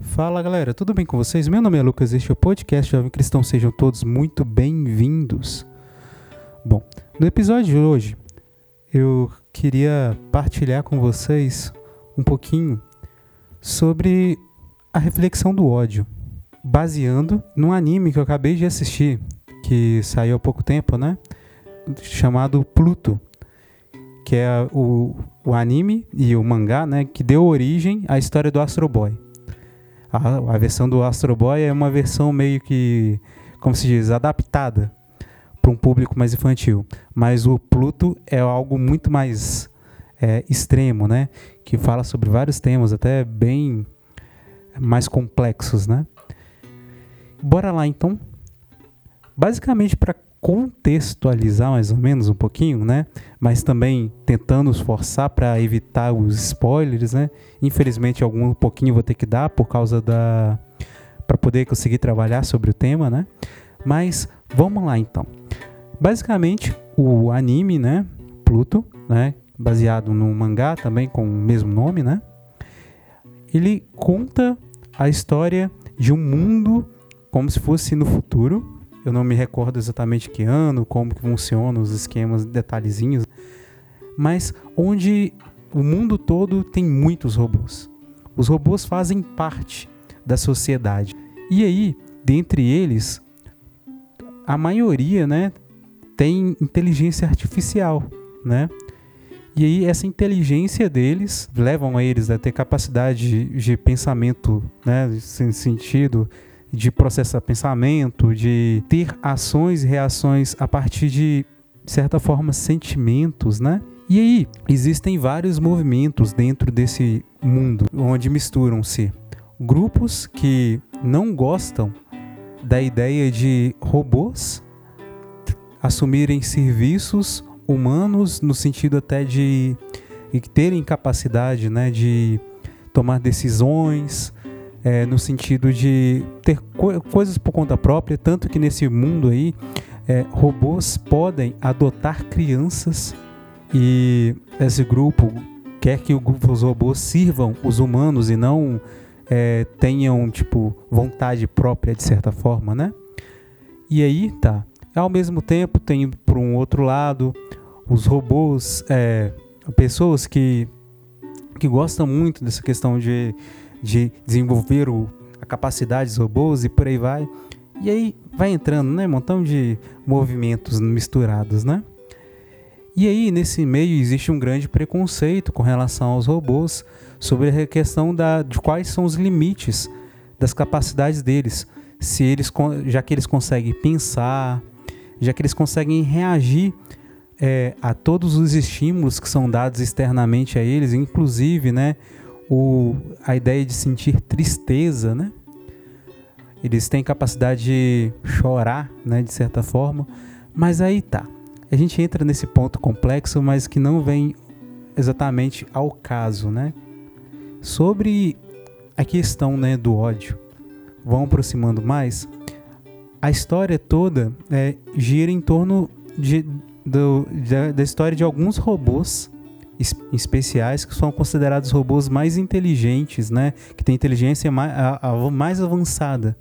Fala galera, tudo bem com vocês? Meu nome é Lucas, este é o podcast Jovem Cristão. Sejam todos muito bem-vindos. Bom, no episódio de hoje eu queria partilhar com vocês um pouquinho sobre a reflexão do ódio, baseando num anime que eu acabei de assistir, que saiu há pouco tempo, né? Chamado Pluto, que é o, o anime e o mangá, né? Que deu origem à história do Astro Boy. A, a versão do Astro Boy é uma versão meio que, como se diz, adaptada para um público mais infantil. Mas o Pluto é algo muito mais é, extremo, né? Que fala sobre vários temas, até bem mais complexos, né? Bora lá então. Basicamente para contextualizar mais ou menos um pouquinho, né? Mas também tentando esforçar para evitar os spoilers, né? Infelizmente algum pouquinho vou ter que dar por causa da para poder conseguir trabalhar sobre o tema, né? Mas vamos lá então. Basicamente o anime, né? Pluto, né? Baseado no mangá também com o mesmo nome, né? Ele conta a história de um mundo como se fosse no futuro, eu não me recordo exatamente que ano, como que funcionam os esquemas, detalhezinhos, mas onde o mundo todo tem muitos robôs. Os robôs fazem parte da sociedade. E aí, dentre eles, a maioria, né, tem inteligência artificial, né? E aí essa inteligência deles levam a eles a ter capacidade de, de pensamento, né, sem sentido, de processar pensamento, de ter ações e reações a partir de, de certa forma, sentimentos, né? E aí, existem vários movimentos dentro desse mundo onde misturam-se grupos que não gostam da ideia de robôs assumirem serviços humanos no sentido até de, terem capacidade né, de tomar decisões, é, no sentido de ter co coisas por conta própria, tanto que nesse mundo aí é, robôs podem adotar crianças e esse grupo quer que os robôs sirvam os humanos e não é, tenham tipo vontade própria de certa forma, né? E aí tá. Ao mesmo tempo tem por um outro lado os robôs, é, pessoas que que gostam muito dessa questão de de desenvolver o, a capacidade dos robôs e por aí vai. E aí vai entrando, né? Um montão de movimentos misturados, né? E aí, nesse meio, existe um grande preconceito com relação aos robôs sobre a questão da, de quais são os limites das capacidades deles. Se eles, já que eles conseguem pensar, já que eles conseguem reagir é, a todos os estímulos que são dados externamente a eles, inclusive, né, o, a ideia de sentir tristeza, né? Eles têm capacidade de chorar, né, de certa forma. Mas aí tá. A gente entra nesse ponto complexo, mas que não vem exatamente ao caso, né? Sobre a questão, né, do ódio. Vão aproximando mais. A história toda é, gira em torno de, do, da, da história de alguns robôs especiais que são considerados robôs mais inteligentes, né? Que têm inteligência mais, a, a, mais avançada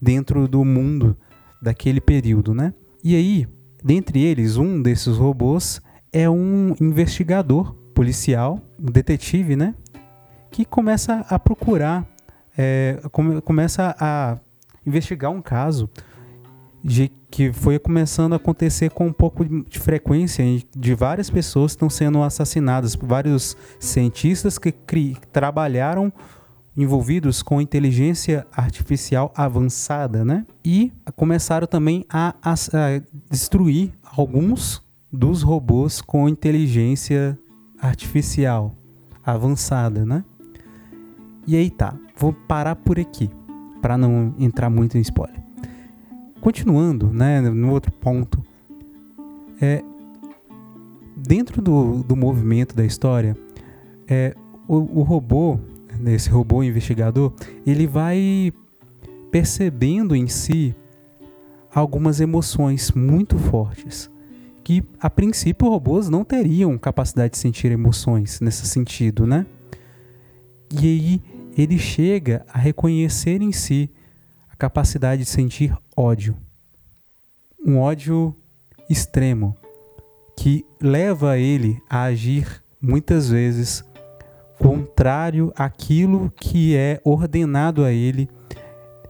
dentro do mundo daquele período, né? E aí, dentre eles, um desses robôs é um investigador policial, um detetive, né? Que começa a procurar, é, come, começa a investigar um caso de que foi começando a acontecer com um pouco de frequência de várias pessoas estão sendo assassinadas vários cientistas que trabalharam envolvidos com inteligência artificial avançada, né? E começaram também a, a, a destruir alguns dos robôs com inteligência artificial avançada, né? E aí tá, vou parar por aqui para não entrar muito em spoiler. Continuando, né, no outro ponto, é, dentro do, do movimento da história, é, o, o robô, esse robô investigador, ele vai percebendo em si algumas emoções muito fortes que a princípio robôs não teriam capacidade de sentir emoções nesse sentido, né? E aí ele chega a reconhecer em si capacidade de sentir ódio. Um ódio extremo que leva ele a agir muitas vezes contrário àquilo que é ordenado a ele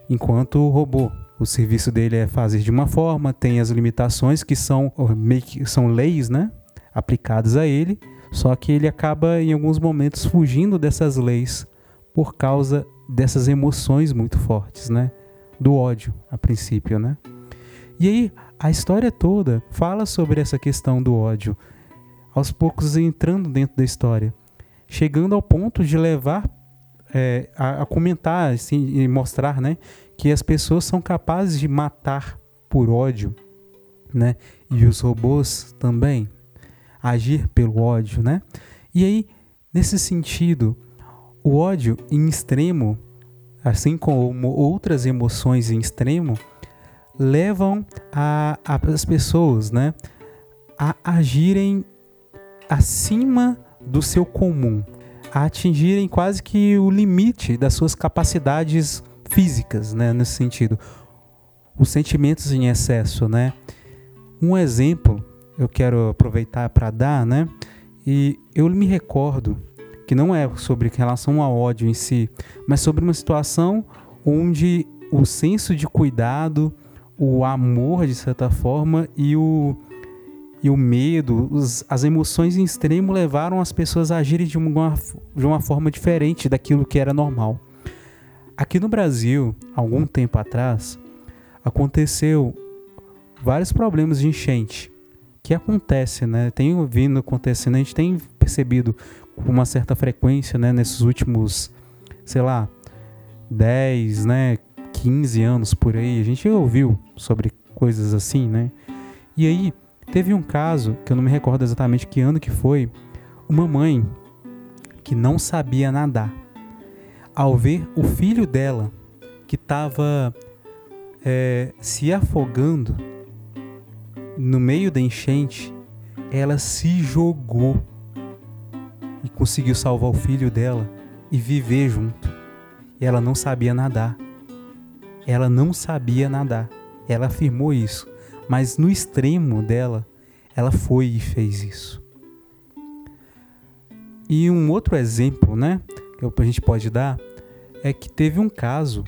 enquanto robô. O serviço dele é fazer de uma forma, tem as limitações que são, são leis né, aplicadas a ele, só que ele acaba em alguns momentos fugindo dessas leis por causa dessas emoções muito fortes, né? Do ódio, a princípio, né? E aí, a história toda fala sobre essa questão do ódio, aos poucos entrando dentro da história, chegando ao ponto de levar é, a, a, comentar assim, e mostrar né, que as pessoas são capazes de matar por ódio, né? E os robôs também agir pelo ódio, né? E aí, nesse sentido, o ódio em extremo, assim como outras emoções em extremo, levam a, a, as pessoas né, a agirem acima do seu comum, a atingirem quase que o limite das suas capacidades físicas, né, nesse sentido. Os sentimentos em excesso, né? Um exemplo eu quero aproveitar para dar, né? E eu me recordo que não é sobre relação ao ódio em si, mas sobre uma situação onde o senso de cuidado, o amor de certa forma e o e o medo, os, as emoções em extremo levaram as pessoas a agirem de uma, de uma forma diferente daquilo que era normal. Aqui no Brasil, algum tempo atrás, aconteceu vários problemas de enchente que acontece, né? Tem vindo acontecendo, a gente tem percebido com uma certa frequência, né, nesses últimos, sei lá, 10, né, 15 anos por aí, a gente ouviu sobre coisas assim, né? E aí teve um caso, que eu não me recordo exatamente que ano que foi, uma mãe que não sabia nadar. Ao ver o filho dela que estava é, se afogando no meio da enchente, ela se jogou e conseguiu salvar o filho dela e viver junto. Ela não sabia nadar. Ela não sabia nadar. Ela afirmou isso. Mas no extremo dela, ela foi e fez isso. E um outro exemplo, né, que a gente pode dar é que teve um caso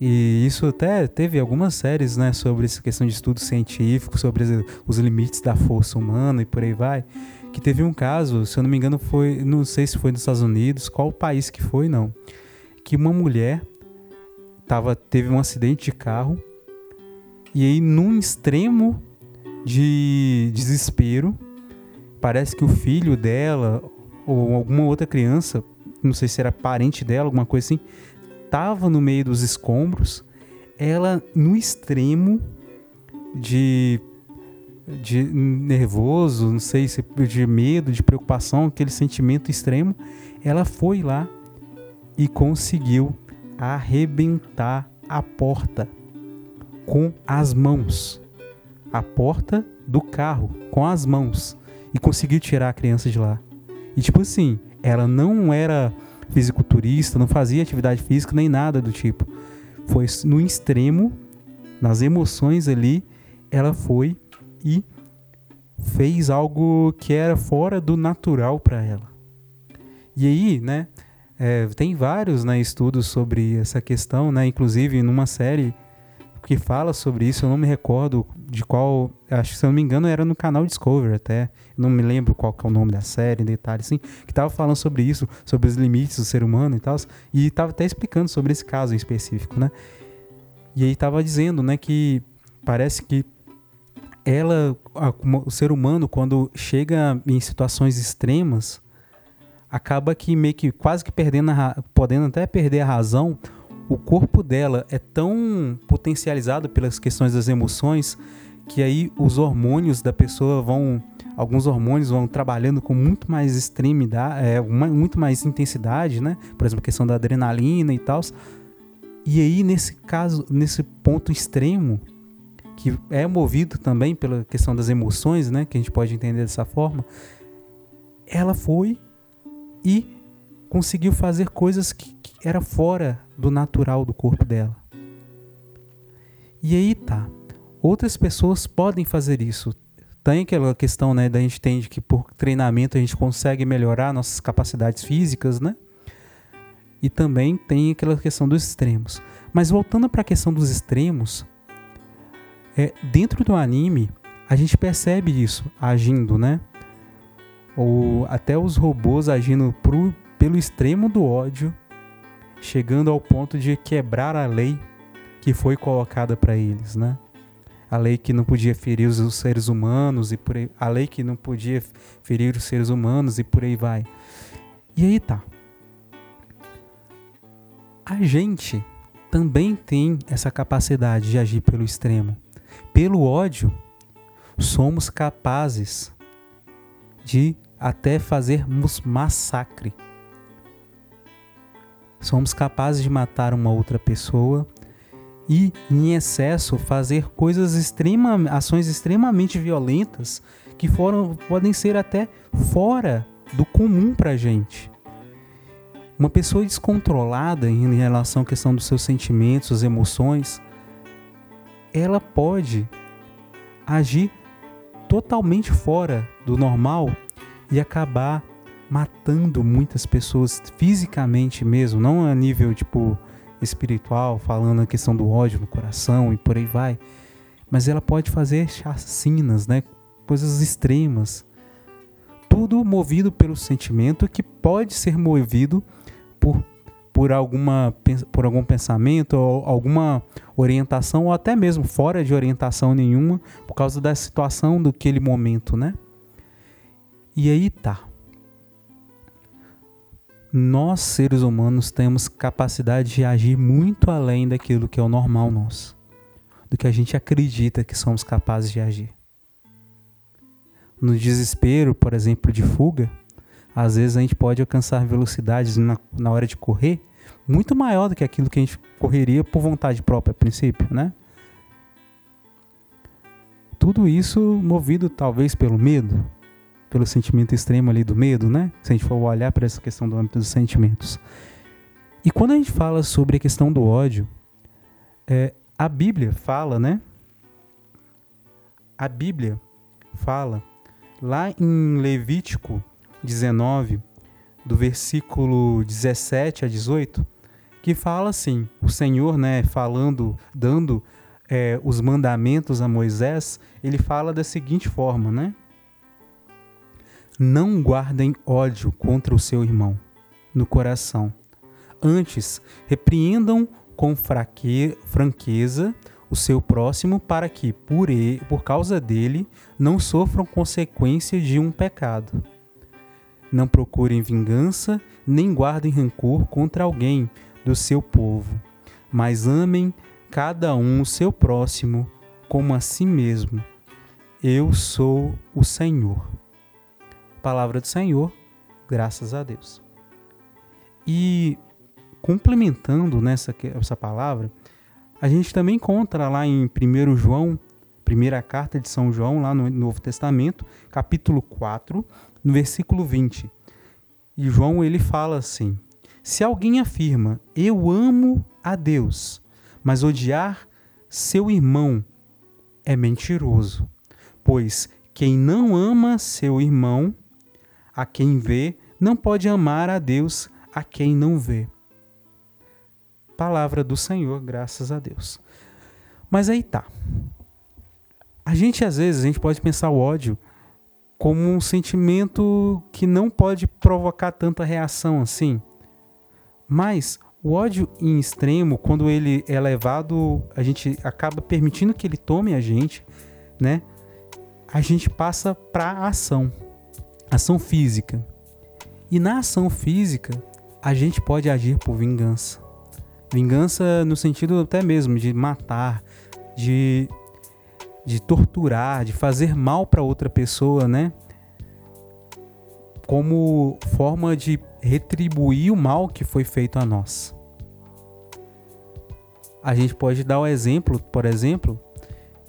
e isso até teve algumas séries, né, sobre essa questão de estudo científico, sobre os limites da força humana e por aí vai que teve um caso, se eu não me engano, foi, não sei se foi nos Estados Unidos, qual país que foi, não, que uma mulher tava, teve um acidente de carro e aí num extremo de desespero, parece que o filho dela ou alguma outra criança, não sei se era parente dela, alguma coisa assim, tava no meio dos escombros, ela no extremo de de nervoso, não sei se de medo, de preocupação, aquele sentimento extremo, ela foi lá e conseguiu arrebentar a porta com as mãos. A porta do carro com as mãos e conseguiu tirar a criança de lá. E tipo assim, ela não era fisiculturista, não fazia atividade física nem nada do tipo. Foi no extremo, nas emoções ali, ela foi e fez algo que era fora do natural para ela. E aí, né, é, tem vários né, estudos sobre essa questão, né, inclusive numa série que fala sobre isso, eu não me recordo de qual, acho que se eu não me engano era no canal Discovery até, não me lembro qual que é o nome da série, em detalhes assim, que estava falando sobre isso, sobre os limites do ser humano e tal, e estava até explicando sobre esse caso em específico, né? E aí estava dizendo, né, que parece que ela, a, o ser humano, quando chega em situações extremas, acaba que meio que quase que perdendo, a, podendo até perder a razão, o corpo dela é tão potencializado pelas questões das emoções que aí os hormônios da pessoa vão, alguns hormônios vão trabalhando com muito mais extremidade, é, muito mais intensidade, né? Por exemplo, a questão da adrenalina e tal. E aí nesse caso, nesse ponto extremo, que é movido também pela questão das emoções, né, que a gente pode entender dessa forma, ela foi e conseguiu fazer coisas que, que era fora do natural do corpo dela. E aí tá. Outras pessoas podem fazer isso. Tem aquela questão, né, da gente entende que por treinamento a gente consegue melhorar nossas capacidades físicas, né? E também tem aquela questão dos extremos. Mas voltando para a questão dos extremos, é, dentro do anime a gente percebe isso agindo, né? Ou até os robôs agindo pro, pelo extremo do ódio, chegando ao ponto de quebrar a lei que foi colocada para eles, né? A lei que não podia ferir os seres humanos e por aí, a lei que não podia ferir os seres humanos e por aí vai. E aí tá. A gente também tem essa capacidade de agir pelo extremo. Pelo ódio, somos capazes de até fazermos massacre. Somos capazes de matar uma outra pessoa e, em excesso, fazer coisas extrema, ações extremamente violentas que foram, podem ser até fora do comum para a gente. Uma pessoa descontrolada em relação à questão dos seus sentimentos, emoções, ela pode agir totalmente fora do normal e acabar matando muitas pessoas fisicamente mesmo, não a nível tipo espiritual, falando a questão do ódio no coração e por aí vai, mas ela pode fazer chacinas, né? Coisas extremas. Tudo movido pelo sentimento que pode ser movido por por, alguma, por algum pensamento ou alguma orientação, ou até mesmo fora de orientação nenhuma, por causa da situação daquele momento, né? E aí tá. Nós, seres humanos, temos capacidade de agir muito além daquilo que é o normal nosso, do que a gente acredita que somos capazes de agir. No desespero, por exemplo, de fuga, às vezes a gente pode alcançar velocidades na, na hora de correr muito maior do que aquilo que a gente correria por vontade própria a princípio, né? Tudo isso movido talvez pelo medo, pelo sentimento extremo ali do medo, né? Se a gente for olhar para essa questão do âmbito dos sentimentos. E quando a gente fala sobre a questão do ódio, é, a Bíblia fala, né? A Bíblia fala lá em Levítico 19, do versículo 17 a 18, que fala assim: o Senhor, né, falando, dando é, os mandamentos a Moisés, ele fala da seguinte forma, né? Não guardem ódio contra o seu irmão no coração. Antes, repreendam com fraque, franqueza o seu próximo para que, por, ele, por causa dele, não sofram consequência de um pecado. Não procurem vingança, nem guardem rancor contra alguém do seu povo, mas amem cada um o seu próximo como a si mesmo. Eu sou o Senhor. Palavra do Senhor, graças a Deus. E complementando nessa essa palavra, a gente também encontra lá em 1 João, primeira carta de São João, lá no Novo Testamento, capítulo 4, no versículo 20. E João ele fala assim: Se alguém afirma, eu amo a Deus, mas odiar seu irmão é mentiroso, pois quem não ama seu irmão, a quem vê, não pode amar a Deus a quem não vê. Palavra do Senhor, graças a Deus. Mas aí tá. A gente às vezes a gente pode pensar o ódio como um sentimento que não pode provocar tanta reação assim. Mas o ódio em extremo, quando ele é levado, a gente acaba permitindo que ele tome a gente, né? A gente passa para ação, ação física. E na ação física, a gente pode agir por vingança. Vingança no sentido até mesmo de matar, de de torturar, de fazer mal para outra pessoa, né? Como forma de retribuir o mal que foi feito a nós. A gente pode dar o exemplo, por exemplo,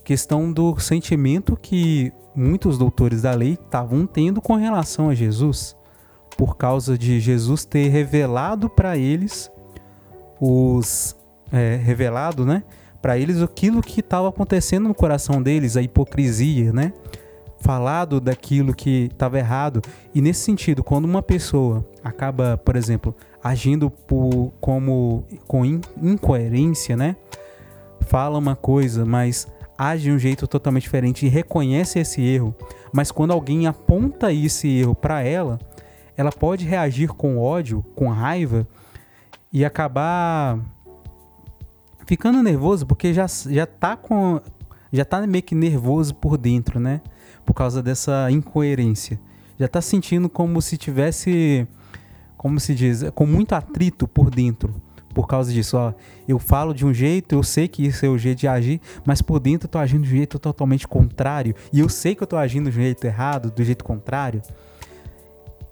questão do sentimento que muitos doutores da lei estavam tendo com relação a Jesus. por causa de Jesus ter revelado para eles os é, revelado, né? Para eles aquilo que estava acontecendo no coração deles, a hipocrisia, né? Falado daquilo que estava errado. E nesse sentido, quando uma pessoa acaba, por exemplo, agindo por, como com in, incoerência, né? Fala uma coisa, mas age de um jeito totalmente diferente e reconhece esse erro, mas quando alguém aponta esse erro para ela, ela pode reagir com ódio, com raiva e acabar ficando nervoso porque já, já tá com já tá meio que nervoso por dentro, né? Por causa dessa incoerência. Já tá sentindo como se tivesse como se diz, com muito atrito por dentro por causa disso. Ó, eu falo de um jeito, eu sei que isso é o jeito de agir, mas por dentro eu tô agindo de um jeito totalmente contrário. E eu sei que eu tô agindo do jeito errado, do jeito contrário.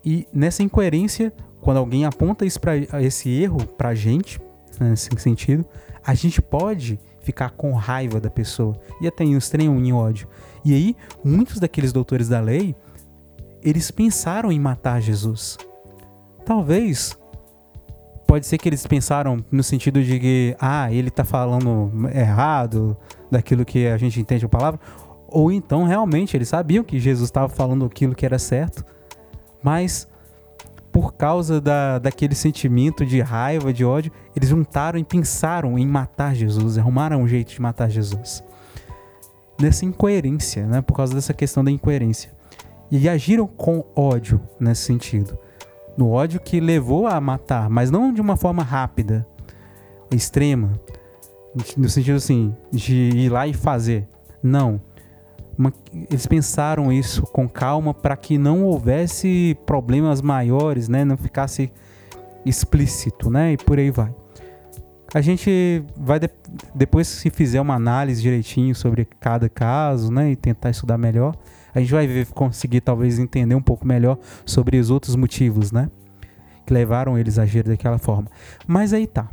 E nessa incoerência, quando alguém aponta isso pra, esse erro pra gente, né, nesse sentido, a gente pode ficar com raiva da pessoa e até em estranho em ódio. E aí, muitos daqueles doutores da lei, eles pensaram em matar Jesus. Talvez pode ser que eles pensaram no sentido de que, ah, ele está falando errado daquilo que a gente entende a palavra, ou então realmente eles sabiam que Jesus estava falando aquilo que era certo, mas por causa da, daquele sentimento de raiva, de ódio, eles juntaram e pensaram em matar Jesus, arrumaram um jeito de matar Jesus. Nessa incoerência, né? Por causa dessa questão da incoerência. E agiram com ódio nesse sentido no ódio que levou a matar, mas não de uma forma rápida, extrema, no sentido assim, de ir lá e fazer. Não. Uma, eles pensaram isso com calma para que não houvesse problemas maiores, né? Não ficasse explícito, né? E por aí vai. A gente vai de, depois se fizer uma análise direitinho sobre cada caso, né, e tentar estudar melhor, a gente vai ver, conseguir talvez entender um pouco melhor sobre os outros motivos, né? Que levaram eles a agir daquela forma. Mas aí tá.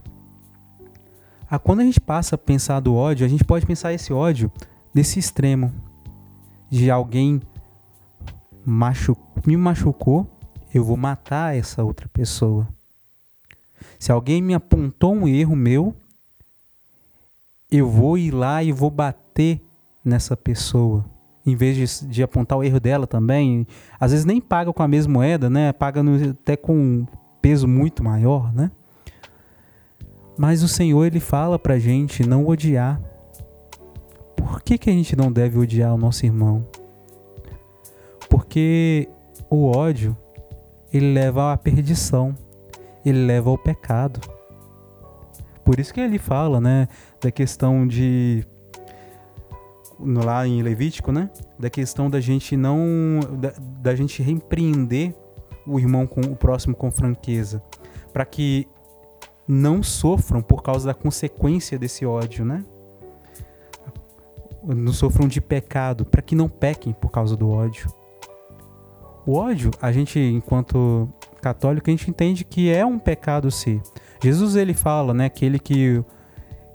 Quando a gente passa a pensar do ódio, a gente pode pensar esse ódio nesse extremo de alguém machu me machucou, eu vou matar essa outra pessoa. Se alguém me apontou um erro meu, eu vou ir lá e vou bater nessa pessoa em vez de, de, apontar o erro dela também, às vezes nem paga com a mesma moeda, né? Paga no, até com um peso muito maior, né? Mas o Senhor ele fala pra gente não odiar. Por que, que a gente não deve odiar o nosso irmão? Porque o ódio ele leva à perdição, ele leva ao pecado. Por isso que ele fala, né, da questão de lá em Levítico, né? Da questão da gente não. da, da gente repreender o irmão com o próximo com franqueza. para que não sofram por causa da consequência desse ódio, né? Não sofram de pecado, para que não pequem por causa do ódio. O ódio, a gente, enquanto católico, a gente entende que é um pecado sim. Jesus ele fala, né, aquele que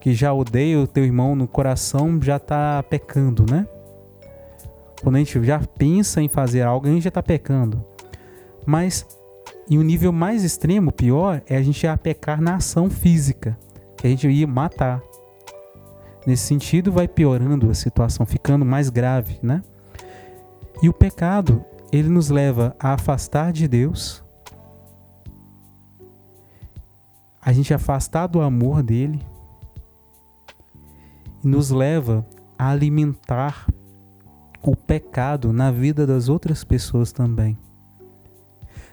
que já odeia o teu irmão no coração já está pecando, né? Quando a gente já pensa em fazer algo, a gente já está pecando. Mas em um nível mais extremo, pior, é a gente já pecar na ação física, que a gente ia matar. Nesse sentido, vai piorando a situação, ficando mais grave, né? E o pecado, ele nos leva a afastar de Deus, a gente afastar do amor dele, e nos leva a alimentar o pecado na vida das outras pessoas também.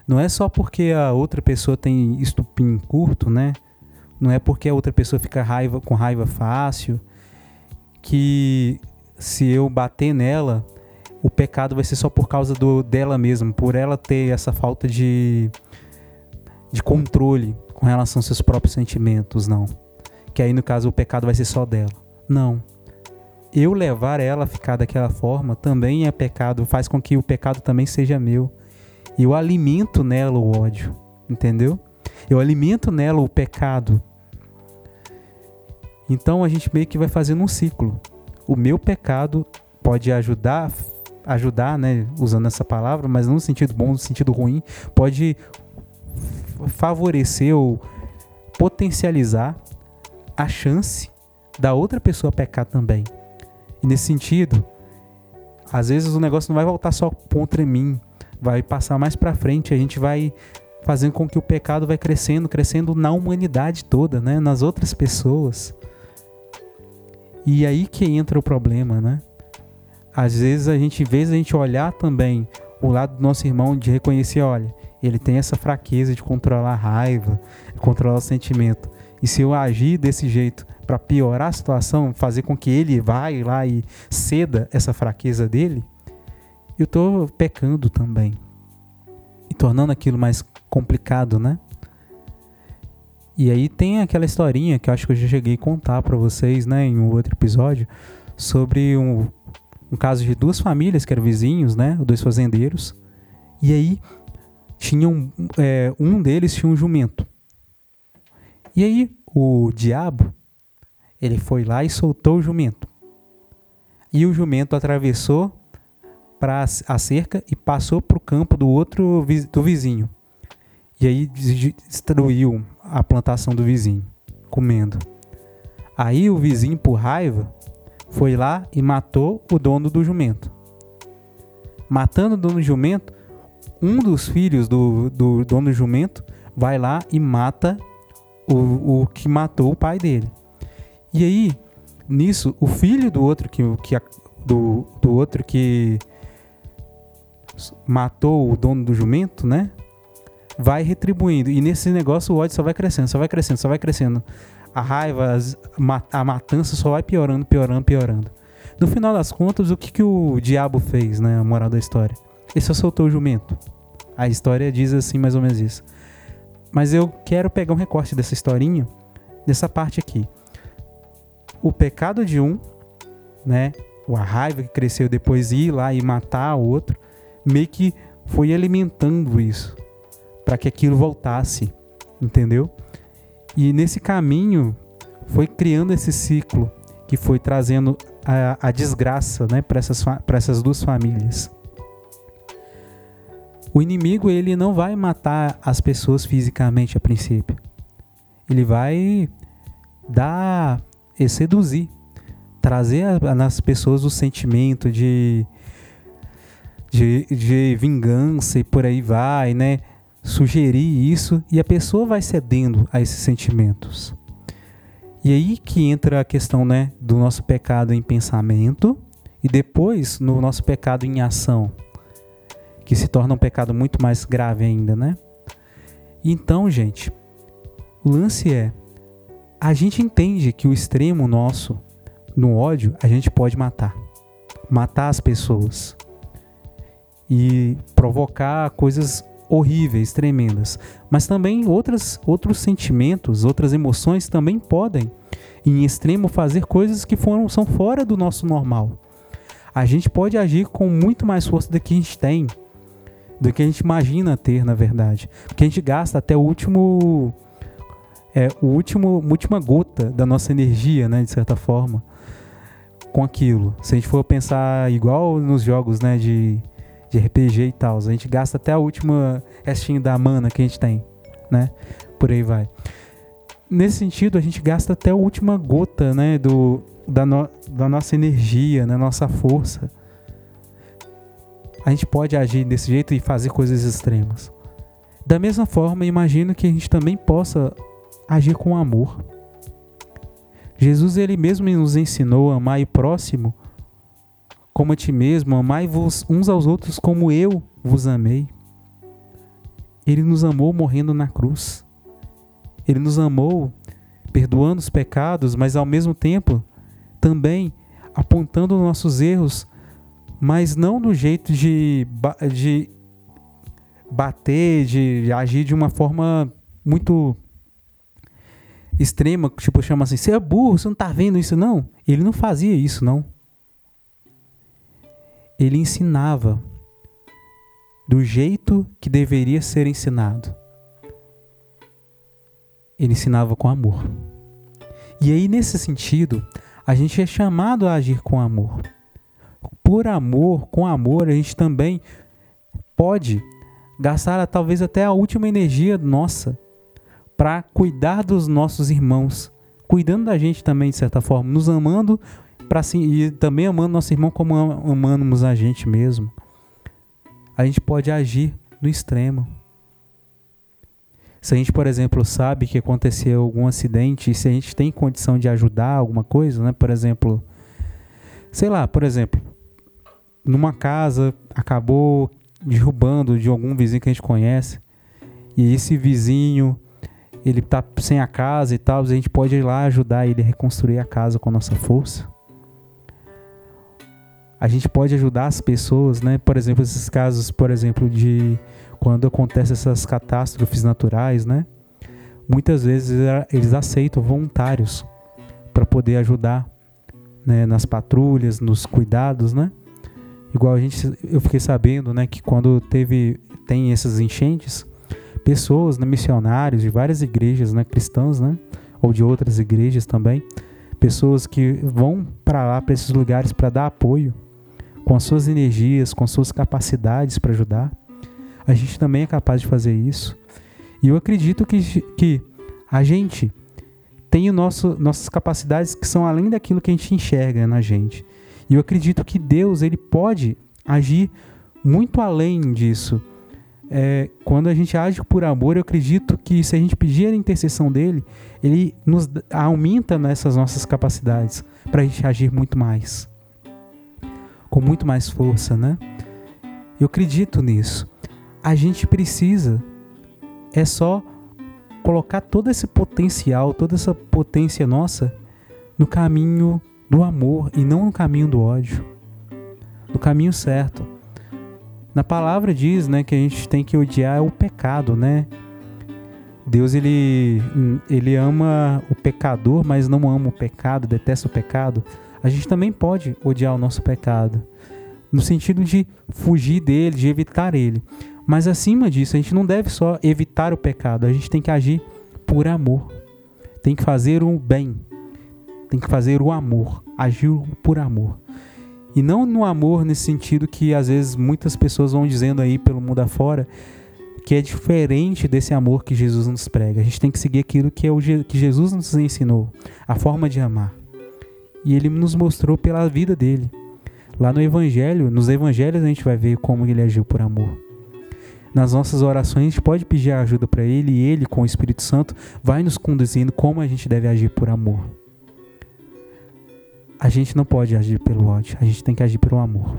Não é só porque a outra pessoa tem estupim curto, né? Não é porque a outra pessoa fica raiva, com raiva fácil que se eu bater nela, o pecado vai ser só por causa do, dela mesma, por ela ter essa falta de, de controle com relação aos seus próprios sentimentos, não. Que aí no caso o pecado vai ser só dela. Não. Eu levar ela a ficar daquela forma também é pecado, faz com que o pecado também seja meu. Eu alimento nela o ódio, entendeu? Eu alimento nela o pecado. Então a gente meio que vai fazendo um ciclo. O meu pecado pode ajudar ajudar, né, usando essa palavra, mas não no sentido bom, no sentido ruim, pode favorecer ou potencializar a chance da outra pessoa pecar também. E nesse sentido, às vezes o negócio não vai voltar só contra mim, vai passar mais para frente, a gente vai fazendo com que o pecado vai crescendo, crescendo na humanidade toda, né, nas outras pessoas. E aí que entra o problema, né? Às vezes a gente, em vez de a gente olhar também o lado do nosso irmão de reconhecer, olha, ele tem essa fraqueza de controlar a raiva, controlar o sentimento. E se eu agir desse jeito para piorar a situação, fazer com que ele vá lá e ceda essa fraqueza dele, eu estou pecando também. E tornando aquilo mais complicado, né? E aí tem aquela historinha que eu acho que eu já cheguei a contar para vocês, né, em um outro episódio, sobre um, um caso de duas famílias que eram vizinhos, né, dois fazendeiros. E aí tinham é, um deles tinha um jumento. E aí o diabo ele foi lá e soltou o jumento. E o jumento atravessou para a cerca e passou para o campo do outro do vizinho. E aí destruiu a plantação do vizinho, comendo. Aí o vizinho, por raiva, foi lá e matou o dono do jumento. Matando o dono do jumento, um dos filhos do, do dono do jumento vai lá e mata o, o que matou o pai dele. E aí, nisso, o filho do outro que, que do, do outro que matou o dono do jumento, né? Vai retribuindo. E nesse negócio o ódio só vai crescendo, só vai crescendo, só vai crescendo. A raiva, a matança só vai piorando, piorando, piorando. No final das contas, o que, que o diabo fez, né? A moral da história ele só soltou o jumento. A história diz assim, mais ou menos isso. Mas eu quero pegar um recorte dessa historinha, dessa parte aqui. O pecado de um, né? A raiva que cresceu depois de ir lá e matar o outro, meio que foi alimentando isso para que aquilo voltasse, entendeu? E nesse caminho foi criando esse ciclo que foi trazendo a, a desgraça, né, para essas, essas duas famílias. O inimigo ele não vai matar as pessoas fisicamente a princípio. Ele vai dar e seduzir, trazer nas pessoas o sentimento de, de, de vingança e por aí vai, né? Sugerir isso e a pessoa vai cedendo a esses sentimentos. E aí que entra a questão, né, do nosso pecado em pensamento e depois no nosso pecado em ação que se torna um pecado muito mais grave ainda, né? Então, gente, o lance é a gente entende que o extremo nosso no ódio a gente pode matar, matar as pessoas e provocar coisas horríveis, tremendas, mas também outras, outros sentimentos, outras emoções também podem, em extremo, fazer coisas que foram, são fora do nosso normal. A gente pode agir com muito mais força do que a gente tem do que a gente imagina ter, na verdade. Porque a gente gasta até o último. É, o último, última gota da nossa energia, né, de certa forma, com aquilo. Se a gente for pensar igual nos jogos, né, de, de RPG e tal, a gente gasta até a última restinho da mana que a gente tem, né? Por aí vai. Nesse sentido, a gente gasta até a última gota, né, do, da, no, da nossa energia, né, nossa força a gente pode agir desse jeito e fazer coisas extremas. Da mesma forma, imagino que a gente também possa agir com amor. Jesus ele mesmo nos ensinou a amar o próximo como a ti mesmo, amai-vos uns aos outros como eu vos amei. Ele nos amou morrendo na cruz. Ele nos amou perdoando os pecados, mas ao mesmo tempo também apontando nossos erros mas não do jeito de, de bater, de agir de uma forma muito extrema, tipo, chama assim, você é burro, você não tá vendo isso não? Ele não fazia isso não. Ele ensinava do jeito que deveria ser ensinado. Ele ensinava com amor. E aí, nesse sentido, a gente é chamado a agir com amor por amor, com amor, a gente também pode gastar talvez até a última energia nossa para cuidar dos nossos irmãos, cuidando da gente também de certa forma, nos amando para sim e também amando nosso irmão como amamos a gente mesmo. A gente pode agir no extremo. Se a gente, por exemplo, sabe que aconteceu algum acidente e se a gente tem condição de ajudar alguma coisa, né? Por exemplo, sei lá, por exemplo, numa casa acabou derrubando de algum vizinho que a gente conhece e esse vizinho ele tá sem a casa e tal, a gente pode ir lá ajudar ele a reconstruir a casa com a nossa força. A gente pode ajudar as pessoas, né? Por exemplo, esses casos, por exemplo, de quando acontecem essas catástrofes naturais, né? Muitas vezes eles aceitam voluntários para poder ajudar né, nas patrulhas, nos cuidados, né? Igual a gente, eu fiquei sabendo, né, que quando teve tem essas enchentes, pessoas, né, missionários de várias igrejas, né, cristãs, né, ou de outras igrejas também, pessoas que vão para lá para esses lugares para dar apoio com as suas energias, com as suas capacidades para ajudar. A gente também é capaz de fazer isso. E eu acredito que, que a gente tem o nosso, nossas capacidades que são além daquilo que a gente enxerga na gente. E eu acredito que Deus ele pode agir muito além disso. É, quando a gente age por amor, eu acredito que se a gente pedir a intercessão dele, ele nos aumenta nessas nossas capacidades para a gente agir muito mais, com muito mais força, né? Eu acredito nisso. A gente precisa é só colocar todo esse potencial, toda essa potência nossa no caminho do amor e não no caminho do ódio. No caminho certo. Na palavra diz, né, que a gente tem que odiar o pecado, né? Deus ele ele ama o pecador, mas não ama o pecado, detesta o pecado. A gente também pode odiar o nosso pecado, no sentido de fugir dele, de evitar ele. Mas acima disso, a gente não deve só evitar o pecado, a gente tem que agir por amor. Tem que fazer o bem. Tem que fazer o amor, agir por amor. E não no amor nesse sentido que às vezes muitas pessoas vão dizendo aí pelo mundo afora, que é diferente desse amor que Jesus nos prega. A gente tem que seguir aquilo que é o que Jesus nos ensinou, a forma de amar. E ele nos mostrou pela vida dele. Lá no evangelho, nos evangelhos a gente vai ver como ele agiu por amor nas nossas orações, a gente pode pedir ajuda para Ele e Ele, com o Espírito Santo, vai nos conduzindo como a gente deve agir por amor. A gente não pode agir pelo ódio, a gente tem que agir pelo amor.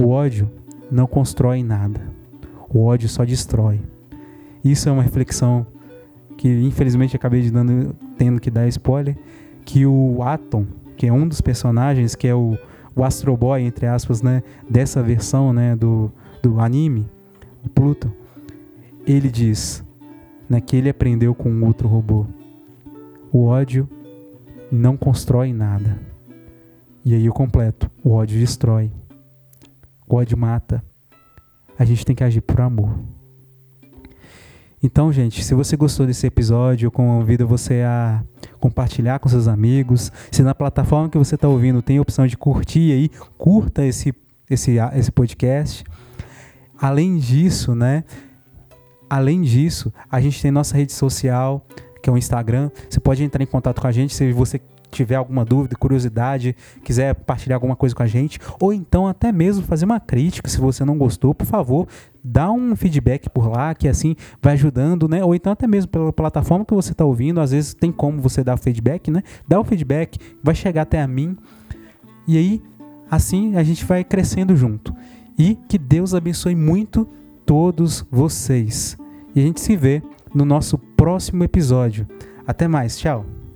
O ódio não constrói nada, o ódio só destrói. Isso é uma reflexão que infelizmente acabei de dando, tendo que dar spoiler, que o Atom, que é um dos personagens, que é o, o Astro Boy, entre aspas, né, dessa versão né, do, do anime, o Pluto, ele diz né, que ele aprendeu com um outro robô. O ódio não constrói nada. E aí eu completo. O ódio destrói. O ódio mata. A gente tem que agir por amor. Então, gente, se você gostou desse episódio, eu convido você a compartilhar com seus amigos. Se na plataforma que você está ouvindo tem a opção de curtir aí, curta esse, esse, esse podcast. Além disso, né? Além disso, a gente tem nossa rede social, que é o Instagram. Você pode entrar em contato com a gente se você tiver alguma dúvida, curiosidade, quiser partilhar alguma coisa com a gente, ou então até mesmo fazer uma crítica se você não gostou, por favor, dá um feedback por lá, que assim vai ajudando, né? Ou então até mesmo pela plataforma que você está ouvindo, às vezes tem como você dar o feedback, né? Dá o feedback, vai chegar até a mim. E aí, assim a gente vai crescendo junto. E que Deus abençoe muito todos vocês. E a gente se vê no nosso próximo episódio. Até mais, tchau!